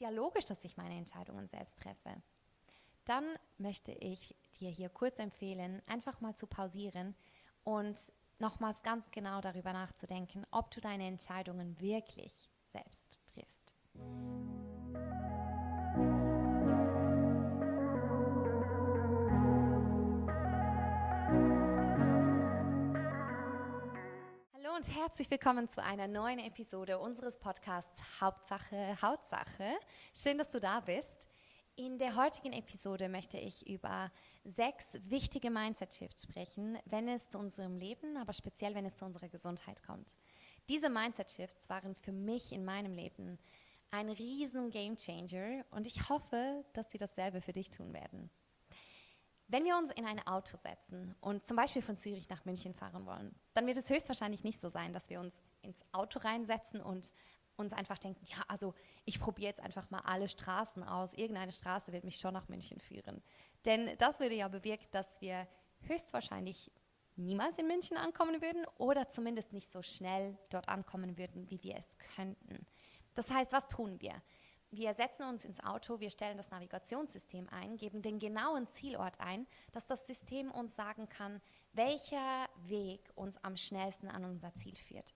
Ja logisch, dass ich meine Entscheidungen selbst treffe. Dann möchte ich dir hier kurz empfehlen, einfach mal zu pausieren und nochmals ganz genau darüber nachzudenken, ob du deine Entscheidungen wirklich selbst triffst. Herzlich willkommen zu einer neuen Episode unseres Podcasts Hauptsache Hautsache. Schön, dass du da bist. In der heutigen Episode möchte ich über sechs wichtige Mindset-Shifts sprechen, wenn es zu unserem Leben, aber speziell wenn es zu unserer Gesundheit kommt. Diese Mindset-Shifts waren für mich in meinem Leben ein riesen Game-Changer und ich hoffe, dass sie dasselbe für dich tun werden. Wenn wir uns in ein Auto setzen und zum Beispiel von Zürich nach München fahren wollen, dann wird es höchstwahrscheinlich nicht so sein, dass wir uns ins Auto reinsetzen und uns einfach denken, ja, also ich probiere jetzt einfach mal alle Straßen aus. Irgendeine Straße wird mich schon nach München führen. Denn das würde ja bewirken, dass wir höchstwahrscheinlich niemals in München ankommen würden oder zumindest nicht so schnell dort ankommen würden, wie wir es könnten. Das heißt, was tun wir? Wir setzen uns ins Auto, wir stellen das Navigationssystem ein, geben den genauen Zielort ein, dass das System uns sagen kann, welcher Weg uns am schnellsten an unser Ziel führt.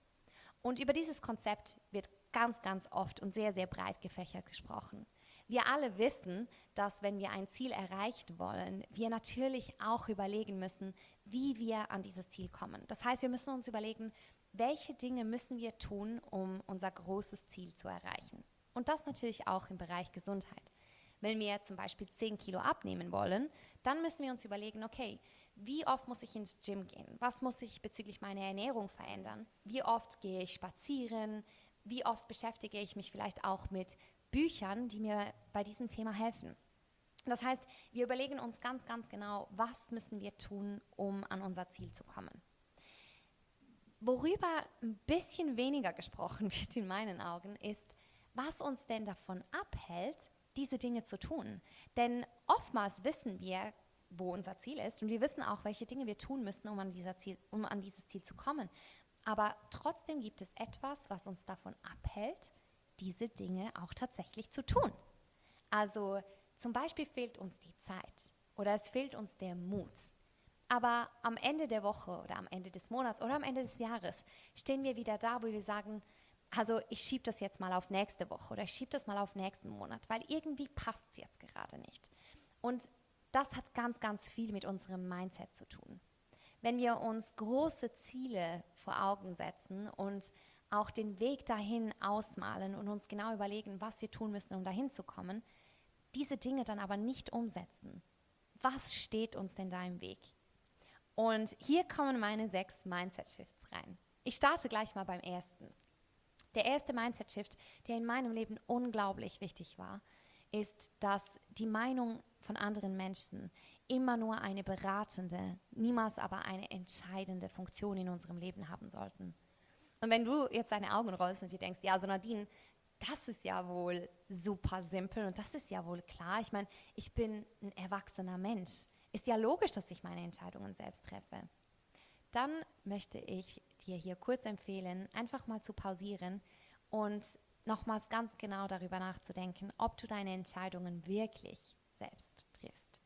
Und über dieses Konzept wird ganz, ganz oft und sehr, sehr breit gefächert gesprochen. Wir alle wissen, dass wenn wir ein Ziel erreichen wollen, wir natürlich auch überlegen müssen, wie wir an dieses Ziel kommen. Das heißt, wir müssen uns überlegen, welche Dinge müssen wir tun, um unser großes Ziel zu erreichen. Und das natürlich auch im Bereich Gesundheit. Wenn wir zum Beispiel 10 Kilo abnehmen wollen, dann müssen wir uns überlegen, okay, wie oft muss ich ins Gym gehen? Was muss ich bezüglich meiner Ernährung verändern? Wie oft gehe ich spazieren? wie oft beschäftige ich mich vielleicht auch mit Büchern, die mir bei diesem Thema helfen. Das heißt, wir überlegen uns ganz, ganz genau, was müssen wir tun, um an unser Ziel zu kommen. Worüber ein bisschen weniger gesprochen wird in meinen Augen, ist, was uns denn davon abhält, diese Dinge zu tun. Denn oftmals wissen wir, wo unser Ziel ist und wir wissen auch, welche Dinge wir tun müssen, um an, Ziel, um an dieses Ziel zu kommen. Aber trotzdem gibt es etwas, was uns davon abhält, diese Dinge auch tatsächlich zu tun. Also zum Beispiel fehlt uns die Zeit oder es fehlt uns der Mut. Aber am Ende der Woche oder am Ende des Monats oder am Ende des Jahres stehen wir wieder da, wo wir sagen, also ich schiebe das jetzt mal auf nächste Woche oder ich schiebe das mal auf nächsten Monat, weil irgendwie passt es jetzt gerade nicht. Und das hat ganz, ganz viel mit unserem Mindset zu tun wenn wir uns große Ziele vor Augen setzen und auch den Weg dahin ausmalen und uns genau überlegen, was wir tun müssen, um dahin zu kommen, diese Dinge dann aber nicht umsetzen. Was steht uns denn da im Weg? Und hier kommen meine sechs Mindset-Shifts rein. Ich starte gleich mal beim ersten. Der erste Mindset-Shift, der in meinem Leben unglaublich wichtig war, ist, dass die Meinung von anderen Menschen immer nur eine beratende, niemals aber eine entscheidende Funktion in unserem Leben haben sollten. Und wenn du jetzt deine Augen rollst und dir denkst, ja, so Nadine, das ist ja wohl super simpel und das ist ja wohl klar. Ich meine, ich bin ein erwachsener Mensch. Ist ja logisch, dass ich meine Entscheidungen selbst treffe. Dann möchte ich dir hier kurz empfehlen, einfach mal zu pausieren und nochmals ganz genau darüber nachzudenken, ob du deine Entscheidungen wirklich selbst triffst.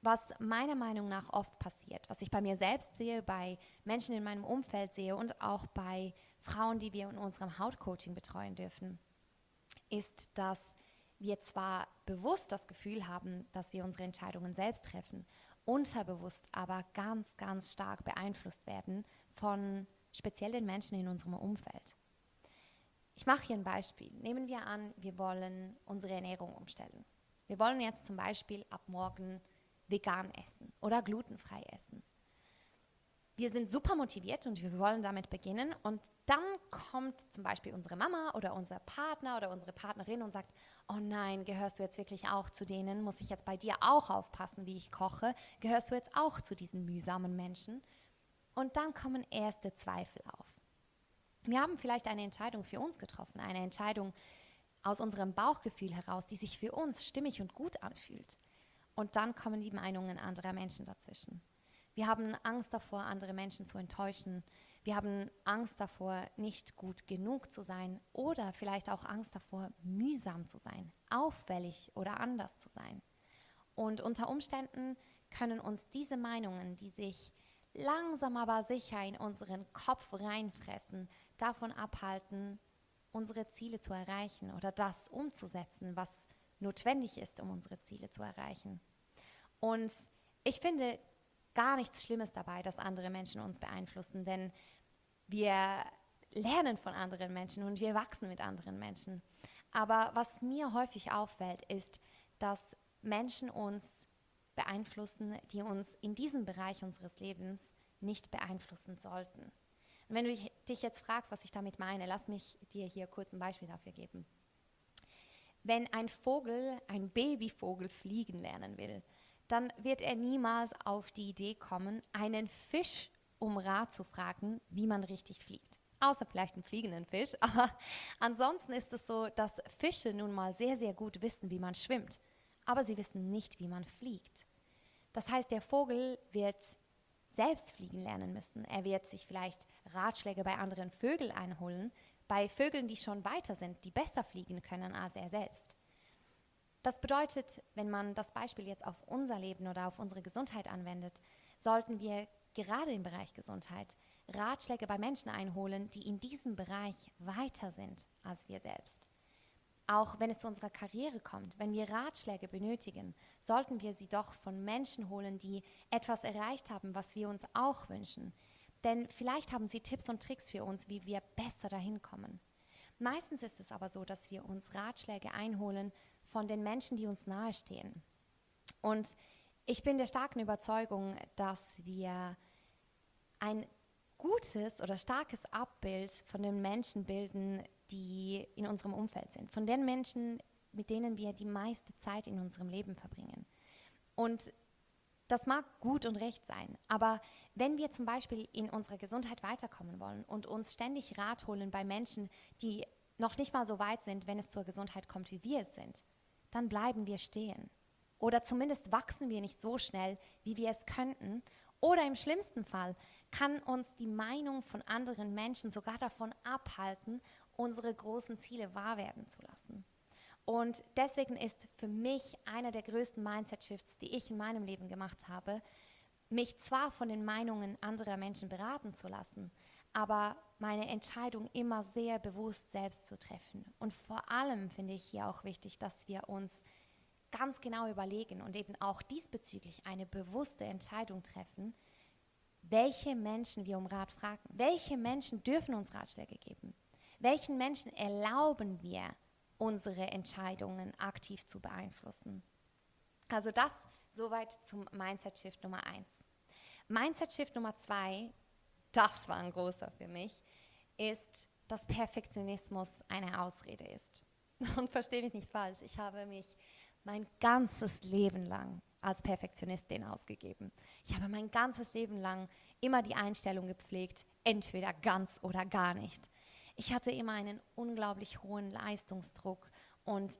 Was meiner Meinung nach oft passiert, was ich bei mir selbst sehe, bei Menschen in meinem Umfeld sehe und auch bei Frauen, die wir in unserem Hautcoaching betreuen dürfen, ist, dass wir zwar bewusst das Gefühl haben, dass wir unsere Entscheidungen selbst treffen, unterbewusst aber ganz, ganz stark beeinflusst werden von speziell den Menschen in unserem Umfeld. Ich mache hier ein Beispiel. Nehmen wir an, wir wollen unsere Ernährung umstellen. Wir wollen jetzt zum Beispiel ab morgen vegan essen oder glutenfrei essen. Wir sind super motiviert und wir wollen damit beginnen und dann kommt zum Beispiel unsere Mama oder unser Partner oder unsere Partnerin und sagt, oh nein, gehörst du jetzt wirklich auch zu denen? Muss ich jetzt bei dir auch aufpassen, wie ich koche? Gehörst du jetzt auch zu diesen mühsamen Menschen? Und dann kommen erste Zweifel auf. Wir haben vielleicht eine Entscheidung für uns getroffen, eine Entscheidung, aus unserem Bauchgefühl heraus, die sich für uns stimmig und gut anfühlt. Und dann kommen die Meinungen anderer Menschen dazwischen. Wir haben Angst davor, andere Menschen zu enttäuschen. Wir haben Angst davor, nicht gut genug zu sein oder vielleicht auch Angst davor, mühsam zu sein, auffällig oder anders zu sein. Und unter Umständen können uns diese Meinungen, die sich langsam aber sicher in unseren Kopf reinfressen, davon abhalten, unsere Ziele zu erreichen oder das umzusetzen, was notwendig ist, um unsere Ziele zu erreichen. Und ich finde gar nichts Schlimmes dabei, dass andere Menschen uns beeinflussen, denn wir lernen von anderen Menschen und wir wachsen mit anderen Menschen. Aber was mir häufig auffällt, ist, dass Menschen uns beeinflussen, die uns in diesem Bereich unseres Lebens nicht beeinflussen sollten. Und wenn du dich jetzt fragst, was ich damit meine, lass mich dir hier kurz ein Beispiel dafür geben. Wenn ein Vogel, ein Babyvogel fliegen lernen will, dann wird er niemals auf die Idee kommen, einen Fisch um Rat zu fragen, wie man richtig fliegt. Außer vielleicht einen fliegenden Fisch. Aber ansonsten ist es so, dass Fische nun mal sehr, sehr gut wissen, wie man schwimmt. Aber sie wissen nicht, wie man fliegt. Das heißt, der Vogel wird selbst fliegen lernen müssen. Er wird sich vielleicht Ratschläge bei anderen Vögeln einholen, bei Vögeln, die schon weiter sind, die besser fliegen können als er selbst. Das bedeutet, wenn man das Beispiel jetzt auf unser Leben oder auf unsere Gesundheit anwendet, sollten wir gerade im Bereich Gesundheit Ratschläge bei Menschen einholen, die in diesem Bereich weiter sind als wir selbst. Auch wenn es zu unserer Karriere kommt, wenn wir Ratschläge benötigen, sollten wir sie doch von Menschen holen, die etwas erreicht haben, was wir uns auch wünschen. Denn vielleicht haben sie Tipps und Tricks für uns, wie wir besser dahin kommen. Meistens ist es aber so, dass wir uns Ratschläge einholen von den Menschen, die uns nahestehen. Und ich bin der starken Überzeugung, dass wir ein gutes oder starkes Abbild von den Menschen bilden, die in unserem Umfeld sind, von den Menschen, mit denen wir die meiste Zeit in unserem Leben verbringen. Und das mag gut und recht sein, aber wenn wir zum Beispiel in unserer Gesundheit weiterkommen wollen und uns ständig Rat holen bei Menschen, die noch nicht mal so weit sind, wenn es zur Gesundheit kommt, wie wir es sind, dann bleiben wir stehen. Oder zumindest wachsen wir nicht so schnell, wie wir es könnten. Oder im schlimmsten Fall kann uns die Meinung von anderen Menschen sogar davon abhalten, unsere großen Ziele wahr werden zu lassen. Und deswegen ist für mich einer der größten Mindset-Shifts, die ich in meinem Leben gemacht habe, mich zwar von den Meinungen anderer Menschen beraten zu lassen, aber meine Entscheidung immer sehr bewusst selbst zu treffen. Und vor allem finde ich hier auch wichtig, dass wir uns ganz genau überlegen und eben auch diesbezüglich eine bewusste Entscheidung treffen, welche Menschen wir um Rat fragen. Welche Menschen dürfen uns Ratschläge geben? Welchen Menschen erlauben wir, unsere Entscheidungen aktiv zu beeinflussen? Also das soweit zum Mindset Shift Nummer 1. Mindset Shift Nummer 2 das war ein großer für mich, ist, dass Perfektionismus eine Ausrede ist. Und verstehe mich nicht falsch, ich habe mich mein ganzes Leben lang als Perfektionistin ausgegeben. Ich habe mein ganzes Leben lang immer die Einstellung gepflegt, entweder ganz oder gar nicht. Ich hatte immer einen unglaublich hohen Leistungsdruck und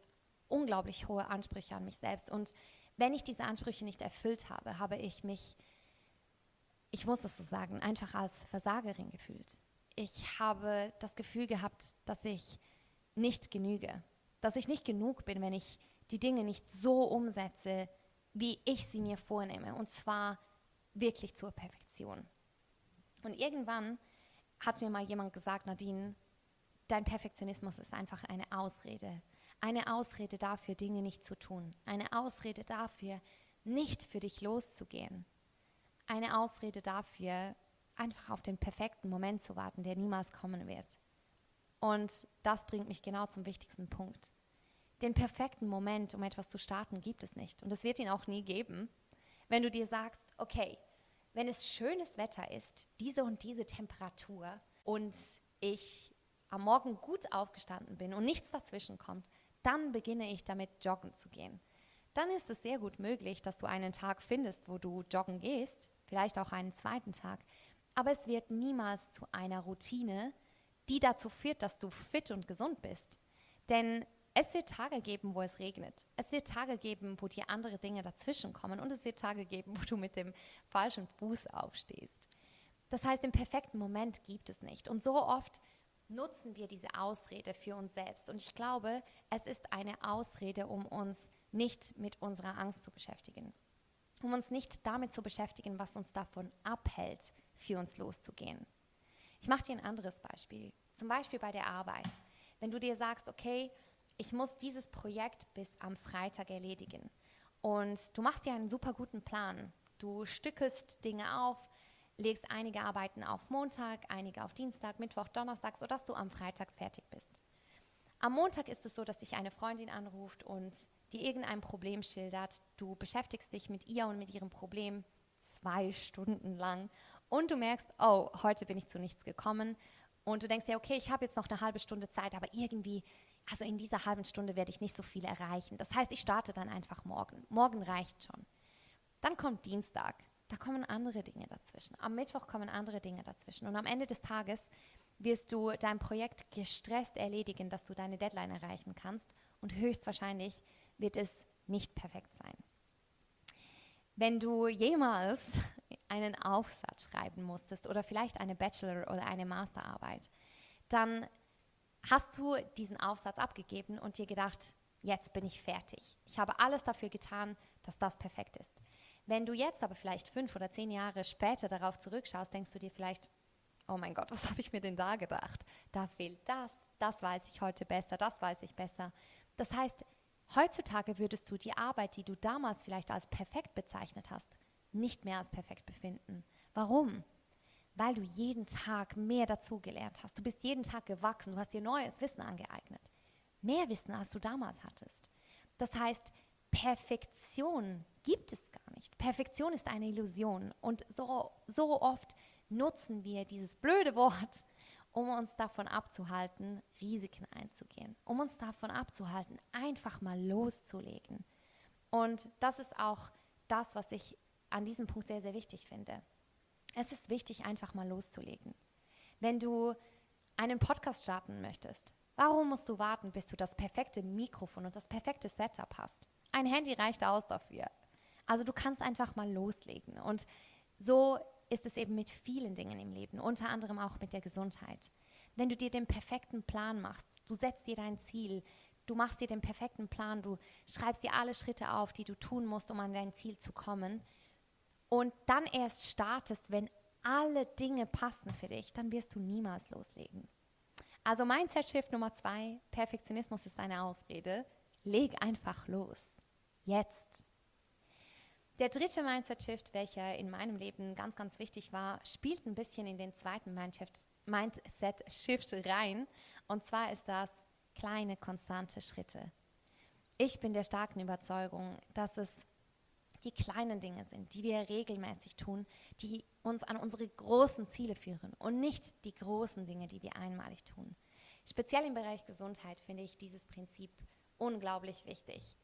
unglaublich hohe Ansprüche an mich selbst. Und wenn ich diese Ansprüche nicht erfüllt habe, habe ich mich ich muss das so sagen, einfach als Versagerin gefühlt. Ich habe das Gefühl gehabt, dass ich nicht genüge, dass ich nicht genug bin, wenn ich die Dinge nicht so umsetze, wie ich sie mir vornehme, und zwar wirklich zur Perfektion. Und irgendwann hat mir mal jemand gesagt, Nadine, dein Perfektionismus ist einfach eine Ausrede. Eine Ausrede dafür, Dinge nicht zu tun. Eine Ausrede dafür, nicht für dich loszugehen eine Ausrede dafür, einfach auf den perfekten Moment zu warten, der niemals kommen wird. Und das bringt mich genau zum wichtigsten Punkt. Den perfekten Moment, um etwas zu starten, gibt es nicht. Und es wird ihn auch nie geben, wenn du dir sagst, okay, wenn es schönes Wetter ist, diese und diese Temperatur und ich am Morgen gut aufgestanden bin und nichts dazwischen kommt, dann beginne ich damit joggen zu gehen. Dann ist es sehr gut möglich, dass du einen Tag findest, wo du joggen gehst, vielleicht auch einen zweiten Tag. Aber es wird niemals zu einer Routine, die dazu führt, dass du fit und gesund bist. Denn es wird Tage geben, wo es regnet. Es wird Tage geben, wo dir andere Dinge dazwischen kommen. Und es wird Tage geben, wo du mit dem falschen Fuß aufstehst. Das heißt, den perfekten Moment gibt es nicht. Und so oft nutzen wir diese Ausrede für uns selbst. Und ich glaube, es ist eine Ausrede, um uns nicht mit unserer Angst zu beschäftigen. Um uns nicht damit zu beschäftigen, was uns davon abhält, für uns loszugehen. Ich mache dir ein anderes Beispiel. Zum Beispiel bei der Arbeit. Wenn du dir sagst, okay, ich muss dieses Projekt bis am Freitag erledigen. Und du machst dir einen super guten Plan. Du stückelst Dinge auf, legst einige Arbeiten auf Montag, einige auf Dienstag, Mittwoch, Donnerstag, sodass du am Freitag fertig bist. Am Montag ist es so, dass dich eine Freundin anruft und dir irgendein Problem schildert. Du beschäftigst dich mit ihr und mit ihrem Problem zwei Stunden lang und du merkst, oh, heute bin ich zu nichts gekommen. Und du denkst dir, okay, ich habe jetzt noch eine halbe Stunde Zeit, aber irgendwie, also in dieser halben Stunde werde ich nicht so viel erreichen. Das heißt, ich starte dann einfach morgen. Morgen reicht schon. Dann kommt Dienstag. Da kommen andere Dinge dazwischen. Am Mittwoch kommen andere Dinge dazwischen. Und am Ende des Tages wirst du dein Projekt gestresst erledigen, dass du deine Deadline erreichen kannst. Und höchstwahrscheinlich wird es nicht perfekt sein. Wenn du jemals einen Aufsatz schreiben musstest oder vielleicht eine Bachelor- oder eine Masterarbeit, dann hast du diesen Aufsatz abgegeben und dir gedacht, jetzt bin ich fertig. Ich habe alles dafür getan, dass das perfekt ist. Wenn du jetzt aber vielleicht fünf oder zehn Jahre später darauf zurückschaust, denkst du dir vielleicht, oh mein Gott, was habe ich mir denn da gedacht? Da fehlt das, das weiß ich heute besser, das weiß ich besser. Das heißt, heutzutage würdest du die Arbeit, die du damals vielleicht als perfekt bezeichnet hast, nicht mehr als perfekt befinden. Warum? Weil du jeden Tag mehr dazugelernt hast. Du bist jeden Tag gewachsen, du hast dir neues Wissen angeeignet. Mehr Wissen, als du damals hattest. Das heißt, Perfektion gibt es gar nicht. Perfektion ist eine Illusion. Und so, so oft nutzen wir dieses blöde Wort, um uns davon abzuhalten, Risiken einzugehen. Um uns davon abzuhalten, einfach mal loszulegen. Und das ist auch das, was ich an diesem Punkt sehr, sehr wichtig finde. Es ist wichtig, einfach mal loszulegen. Wenn du einen Podcast starten möchtest, warum musst du warten, bis du das perfekte Mikrofon und das perfekte Setup hast? Ein Handy reicht aus dafür. Also du kannst einfach mal loslegen. Und so ist es eben mit vielen Dingen im Leben, unter anderem auch mit der Gesundheit. Wenn du dir den perfekten Plan machst, du setzt dir dein Ziel, du machst dir den perfekten Plan, du schreibst dir alle Schritte auf, die du tun musst, um an dein Ziel zu kommen, und dann erst startest, wenn alle Dinge passen für dich, dann wirst du niemals loslegen. Also Mindset-Shift Nummer zwei, Perfektionismus ist eine Ausrede. Leg einfach los. Jetzt. Der dritte Mindset-Shift, welcher in meinem Leben ganz, ganz wichtig war, spielt ein bisschen in den zweiten Mindset-Shift rein. Und zwar ist das kleine, konstante Schritte. Ich bin der starken Überzeugung, dass es die kleinen Dinge sind, die wir regelmäßig tun, die uns an unsere großen Ziele führen und nicht die großen Dinge, die wir einmalig tun. Speziell im Bereich Gesundheit finde ich dieses Prinzip unglaublich wichtig.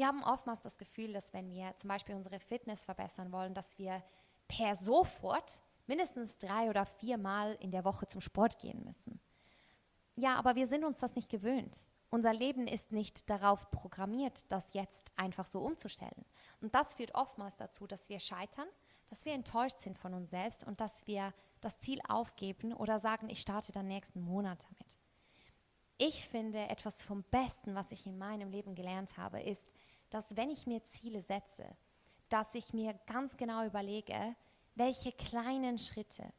Wir haben oftmals das Gefühl, dass wenn wir zum Beispiel unsere Fitness verbessern wollen, dass wir per sofort mindestens drei oder viermal in der Woche zum Sport gehen müssen. Ja, aber wir sind uns das nicht gewöhnt. Unser Leben ist nicht darauf programmiert, das jetzt einfach so umzustellen. Und das führt oftmals dazu, dass wir scheitern, dass wir enttäuscht sind von uns selbst und dass wir das Ziel aufgeben oder sagen, ich starte dann nächsten Monat damit. Ich finde, etwas vom Besten, was ich in meinem Leben gelernt habe, ist, dass wenn ich mir Ziele setze, dass ich mir ganz genau überlege, welche kleinen Schritte,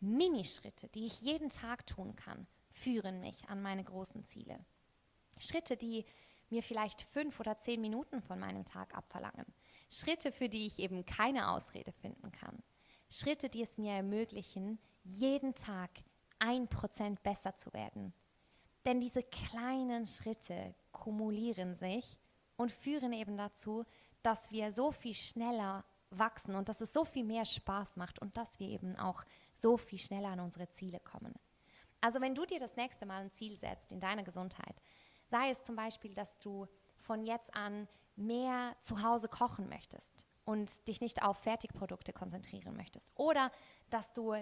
Minischritte, die ich jeden Tag tun kann, führen mich an meine großen Ziele. Schritte, die mir vielleicht fünf oder zehn Minuten von meinem Tag abverlangen. Schritte, für die ich eben keine Ausrede finden kann. Schritte, die es mir ermöglichen, jeden Tag ein Prozent besser zu werden. Denn diese kleinen Schritte kumulieren sich und führen eben dazu, dass wir so viel schneller wachsen und dass es so viel mehr Spaß macht und dass wir eben auch so viel schneller an unsere Ziele kommen. Also wenn du dir das nächste Mal ein Ziel setzt in deiner Gesundheit, sei es zum Beispiel, dass du von jetzt an mehr zu Hause kochen möchtest und dich nicht auf Fertigprodukte konzentrieren möchtest oder dass du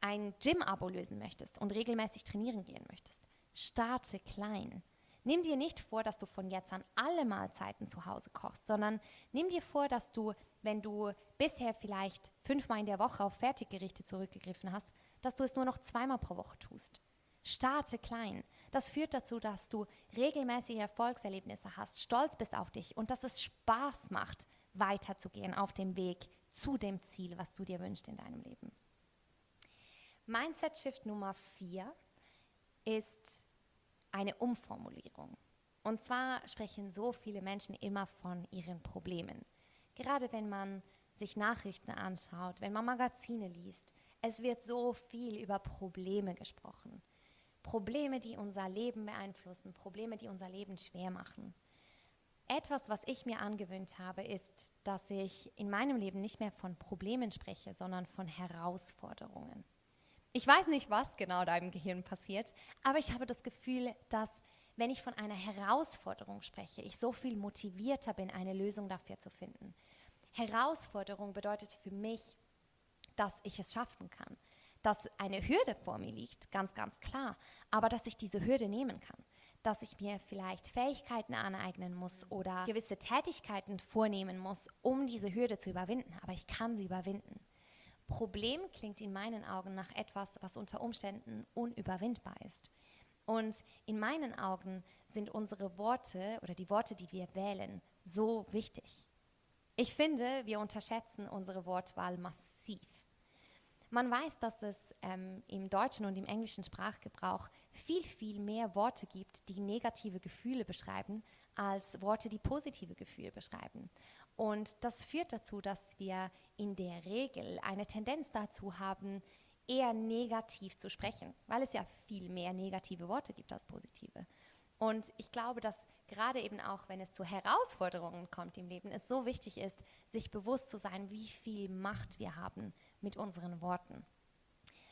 ein Gym-Abo lösen möchtest und regelmäßig trainieren gehen möchtest. Starte klein. Nimm dir nicht vor, dass du von jetzt an alle Mahlzeiten zu Hause kochst, sondern nimm dir vor, dass du, wenn du bisher vielleicht fünfmal in der Woche auf Fertiggerichte zurückgegriffen hast, dass du es nur noch zweimal pro Woche tust. Starte klein. Das führt dazu, dass du regelmäßige Erfolgserlebnisse hast, stolz bist auf dich und dass es Spaß macht, weiterzugehen auf dem Weg zu dem Ziel, was du dir wünschst in deinem Leben. Mindset Shift Nummer vier ist eine Umformulierung. Und zwar sprechen so viele Menschen immer von ihren Problemen. Gerade wenn man sich Nachrichten anschaut, wenn man Magazine liest, es wird so viel über Probleme gesprochen. Probleme, die unser Leben beeinflussen, Probleme, die unser Leben schwer machen. Etwas, was ich mir angewöhnt habe, ist, dass ich in meinem Leben nicht mehr von Problemen spreche, sondern von Herausforderungen. Ich weiß nicht, was genau deinem Gehirn passiert, aber ich habe das Gefühl, dass wenn ich von einer Herausforderung spreche, ich so viel motivierter bin, eine Lösung dafür zu finden. Herausforderung bedeutet für mich, dass ich es schaffen kann, dass eine Hürde vor mir liegt, ganz, ganz klar, aber dass ich diese Hürde nehmen kann, dass ich mir vielleicht Fähigkeiten aneignen muss oder gewisse Tätigkeiten vornehmen muss, um diese Hürde zu überwinden, aber ich kann sie überwinden. Problem klingt in meinen Augen nach etwas, was unter Umständen unüberwindbar ist. Und in meinen Augen sind unsere Worte oder die Worte, die wir wählen, so wichtig. Ich finde, wir unterschätzen unsere Wortwahl massiv. Man weiß, dass es ähm, im deutschen und im englischen Sprachgebrauch viel, viel mehr Worte gibt, die negative Gefühle beschreiben, als Worte, die positive Gefühle beschreiben. Und das führt dazu, dass wir in der Regel eine Tendenz dazu haben, eher negativ zu sprechen, weil es ja viel mehr negative Worte gibt als positive. Und ich glaube, dass gerade eben auch, wenn es zu Herausforderungen kommt im Leben, es so wichtig ist, sich bewusst zu sein, wie viel Macht wir haben mit unseren Worten.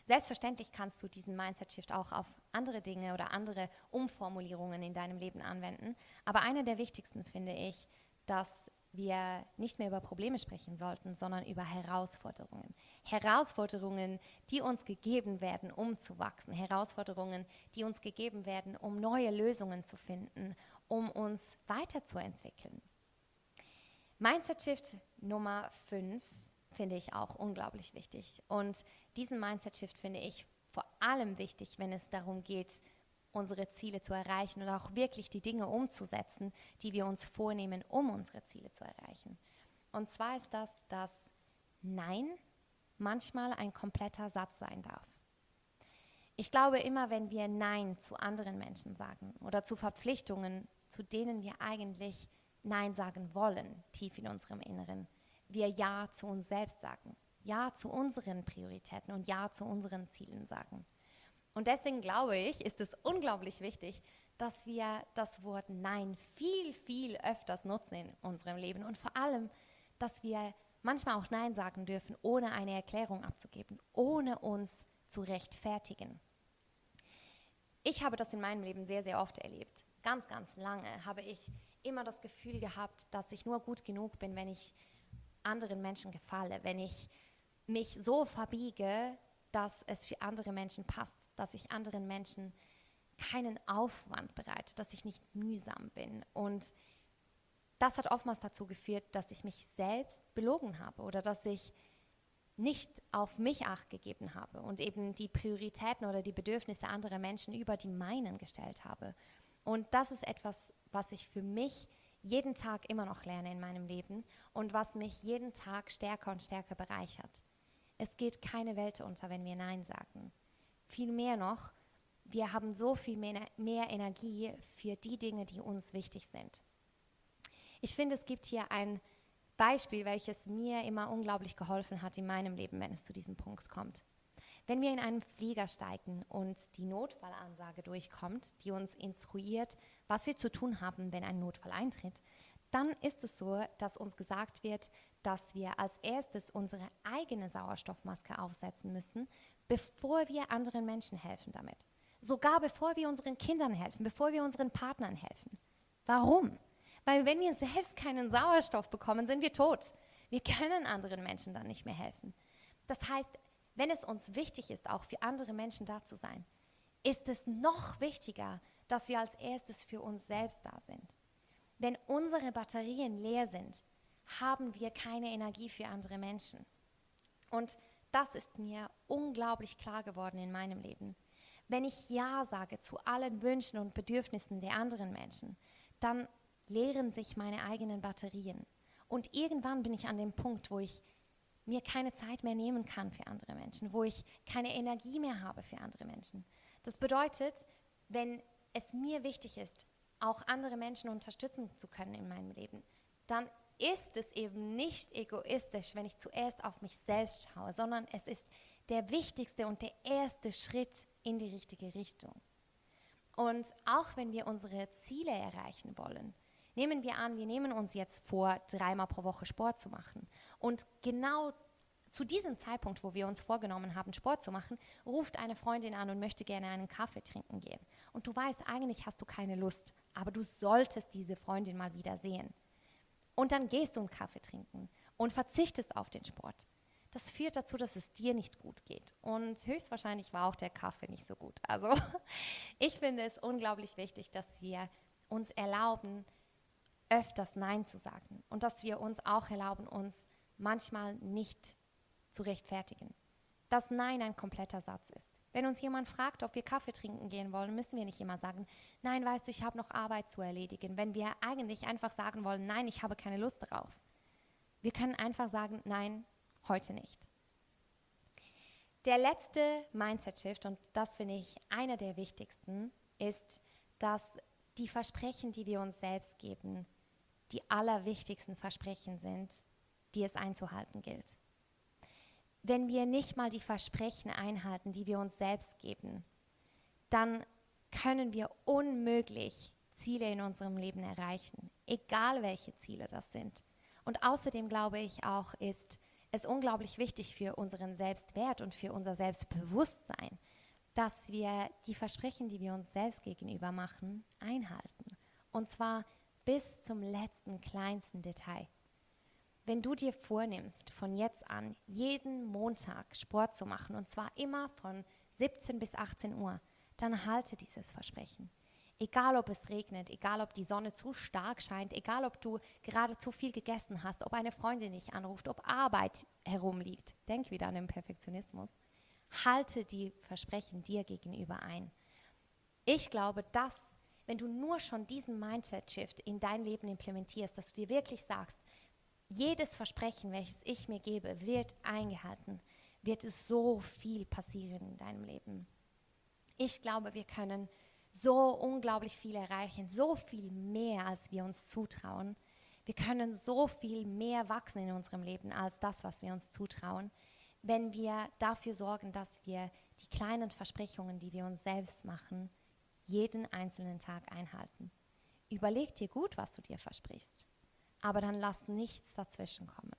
Selbstverständlich kannst du diesen Mindset-Shift auch auf andere Dinge oder andere Umformulierungen in deinem Leben anwenden. Aber eine der wichtigsten finde ich, dass wir nicht mehr über Probleme sprechen sollten, sondern über Herausforderungen. Herausforderungen, die uns gegeben werden, um zu wachsen. Herausforderungen, die uns gegeben werden, um neue Lösungen zu finden, um uns weiterzuentwickeln. Mindset Shift Nummer 5 finde ich auch unglaublich wichtig. Und diesen Mindset Shift finde ich vor allem wichtig, wenn es darum geht, unsere Ziele zu erreichen und auch wirklich die Dinge umzusetzen, die wir uns vornehmen, um unsere Ziele zu erreichen. Und zwar ist das, dass Nein manchmal ein kompletter Satz sein darf. Ich glaube, immer wenn wir Nein zu anderen Menschen sagen oder zu Verpflichtungen, zu denen wir eigentlich Nein sagen wollen, tief in unserem Inneren, wir Ja zu uns selbst sagen, Ja zu unseren Prioritäten und Ja zu unseren Zielen sagen. Und deswegen glaube ich, ist es unglaublich wichtig, dass wir das Wort Nein viel, viel öfters nutzen in unserem Leben und vor allem, dass wir manchmal auch Nein sagen dürfen, ohne eine Erklärung abzugeben, ohne uns zu rechtfertigen. Ich habe das in meinem Leben sehr, sehr oft erlebt. Ganz, ganz lange habe ich immer das Gefühl gehabt, dass ich nur gut genug bin, wenn ich anderen Menschen gefalle, wenn ich mich so verbiege, dass es für andere Menschen passt dass ich anderen Menschen keinen Aufwand bereite, dass ich nicht mühsam bin. Und das hat oftmals dazu geführt, dass ich mich selbst belogen habe oder dass ich nicht auf mich acht gegeben habe und eben die Prioritäten oder die Bedürfnisse anderer Menschen über die meinen gestellt habe. Und das ist etwas, was ich für mich jeden Tag immer noch lerne in meinem Leben und was mich jeden Tag stärker und stärker bereichert. Es geht keine Welt unter, wenn wir Nein sagen viel mehr noch, wir haben so viel mehr, mehr Energie für die Dinge, die uns wichtig sind. Ich finde, es gibt hier ein Beispiel, welches mir immer unglaublich geholfen hat in meinem Leben, wenn es zu diesem Punkt kommt. Wenn wir in einen Flieger steigen und die Notfallansage durchkommt, die uns instruiert, was wir zu tun haben, wenn ein Notfall eintritt, dann ist es so, dass uns gesagt wird, dass wir als erstes unsere eigene Sauerstoffmaske aufsetzen müssen, bevor wir anderen Menschen helfen damit. Sogar bevor wir unseren Kindern helfen, bevor wir unseren Partnern helfen. Warum? Weil wenn wir selbst keinen Sauerstoff bekommen, sind wir tot. Wir können anderen Menschen dann nicht mehr helfen. Das heißt, wenn es uns wichtig ist, auch für andere Menschen da zu sein, ist es noch wichtiger, dass wir als erstes für uns selbst da sind. Wenn unsere Batterien leer sind, haben wir keine Energie für andere Menschen. Und das ist mir unglaublich klar geworden in meinem Leben. Wenn ich Ja sage zu allen Wünschen und Bedürfnissen der anderen Menschen, dann leeren sich meine eigenen Batterien. Und irgendwann bin ich an dem Punkt, wo ich mir keine Zeit mehr nehmen kann für andere Menschen, wo ich keine Energie mehr habe für andere Menschen. Das bedeutet, wenn es mir wichtig ist, auch andere Menschen unterstützen zu können in meinem Leben, dann ist es eben nicht egoistisch, wenn ich zuerst auf mich selbst schaue, sondern es ist der wichtigste und der erste Schritt in die richtige Richtung. Und auch wenn wir unsere Ziele erreichen wollen, nehmen wir an, wir nehmen uns jetzt vor, dreimal pro Woche Sport zu machen. Und genau zu diesem Zeitpunkt, wo wir uns vorgenommen haben, Sport zu machen, ruft eine Freundin an und möchte gerne einen Kaffee trinken gehen. Und du weißt, eigentlich hast du keine Lust, aber du solltest diese Freundin mal wieder sehen. Und dann gehst du einen Kaffee trinken und verzichtest auf den Sport. Das führt dazu, dass es dir nicht gut geht. Und höchstwahrscheinlich war auch der Kaffee nicht so gut. Also ich finde es unglaublich wichtig, dass wir uns erlauben, öfters Nein zu sagen. Und dass wir uns auch erlauben, uns manchmal nicht zu rechtfertigen. Dass Nein ein kompletter Satz ist. Wenn uns jemand fragt, ob wir Kaffee trinken gehen wollen, müssen wir nicht immer sagen, nein, weißt du, ich habe noch Arbeit zu erledigen. Wenn wir eigentlich einfach sagen wollen, nein, ich habe keine Lust darauf. Wir können einfach sagen, nein, heute nicht. Der letzte Mindset-Shift, und das finde ich einer der wichtigsten, ist, dass die Versprechen, die wir uns selbst geben, die allerwichtigsten Versprechen sind, die es einzuhalten gilt wenn wir nicht mal die Versprechen einhalten, die wir uns selbst geben, dann können wir unmöglich Ziele in unserem Leben erreichen, egal welche Ziele das sind. Und außerdem glaube ich auch, ist es unglaublich wichtig für unseren Selbstwert und für unser Selbstbewusstsein, dass wir die Versprechen, die wir uns selbst gegenüber machen, einhalten. Und zwar bis zum letzten kleinsten Detail. Wenn du dir vornimmst, von jetzt an jeden Montag Sport zu machen, und zwar immer von 17 bis 18 Uhr, dann halte dieses Versprechen. Egal ob es regnet, egal ob die Sonne zu stark scheint, egal ob du gerade zu viel gegessen hast, ob eine Freundin dich anruft, ob Arbeit herumliegt, denk wieder an den Perfektionismus. Halte die Versprechen dir gegenüber ein. Ich glaube, dass, wenn du nur schon diesen Mindset-Shift in dein Leben implementierst, dass du dir wirklich sagst, jedes Versprechen, welches ich mir gebe, wird eingehalten, wird es so viel passieren in deinem Leben. Ich glaube, wir können so unglaublich viel erreichen, so viel mehr, als wir uns zutrauen. Wir können so viel mehr wachsen in unserem Leben als das, was wir uns zutrauen, wenn wir dafür sorgen, dass wir die kleinen Versprechungen, die wir uns selbst machen, jeden einzelnen Tag einhalten. Überleg dir gut, was du dir versprichst aber dann lass nichts dazwischen kommen.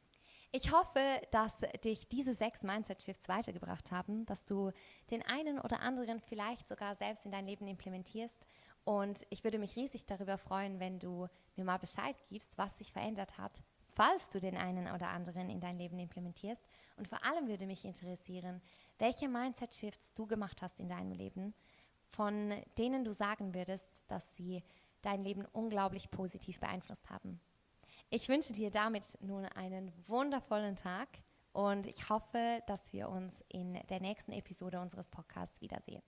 Ich hoffe, dass dich diese sechs Mindset-Shifts weitergebracht haben, dass du den einen oder anderen vielleicht sogar selbst in dein Leben implementierst. Und ich würde mich riesig darüber freuen, wenn du mir mal Bescheid gibst, was sich verändert hat, falls du den einen oder anderen in dein Leben implementierst. Und vor allem würde mich interessieren, welche Mindset-Shifts du gemacht hast in deinem Leben, von denen du sagen würdest, dass sie dein Leben unglaublich positiv beeinflusst haben. Ich wünsche dir damit nun einen wundervollen Tag und ich hoffe, dass wir uns in der nächsten Episode unseres Podcasts wiedersehen.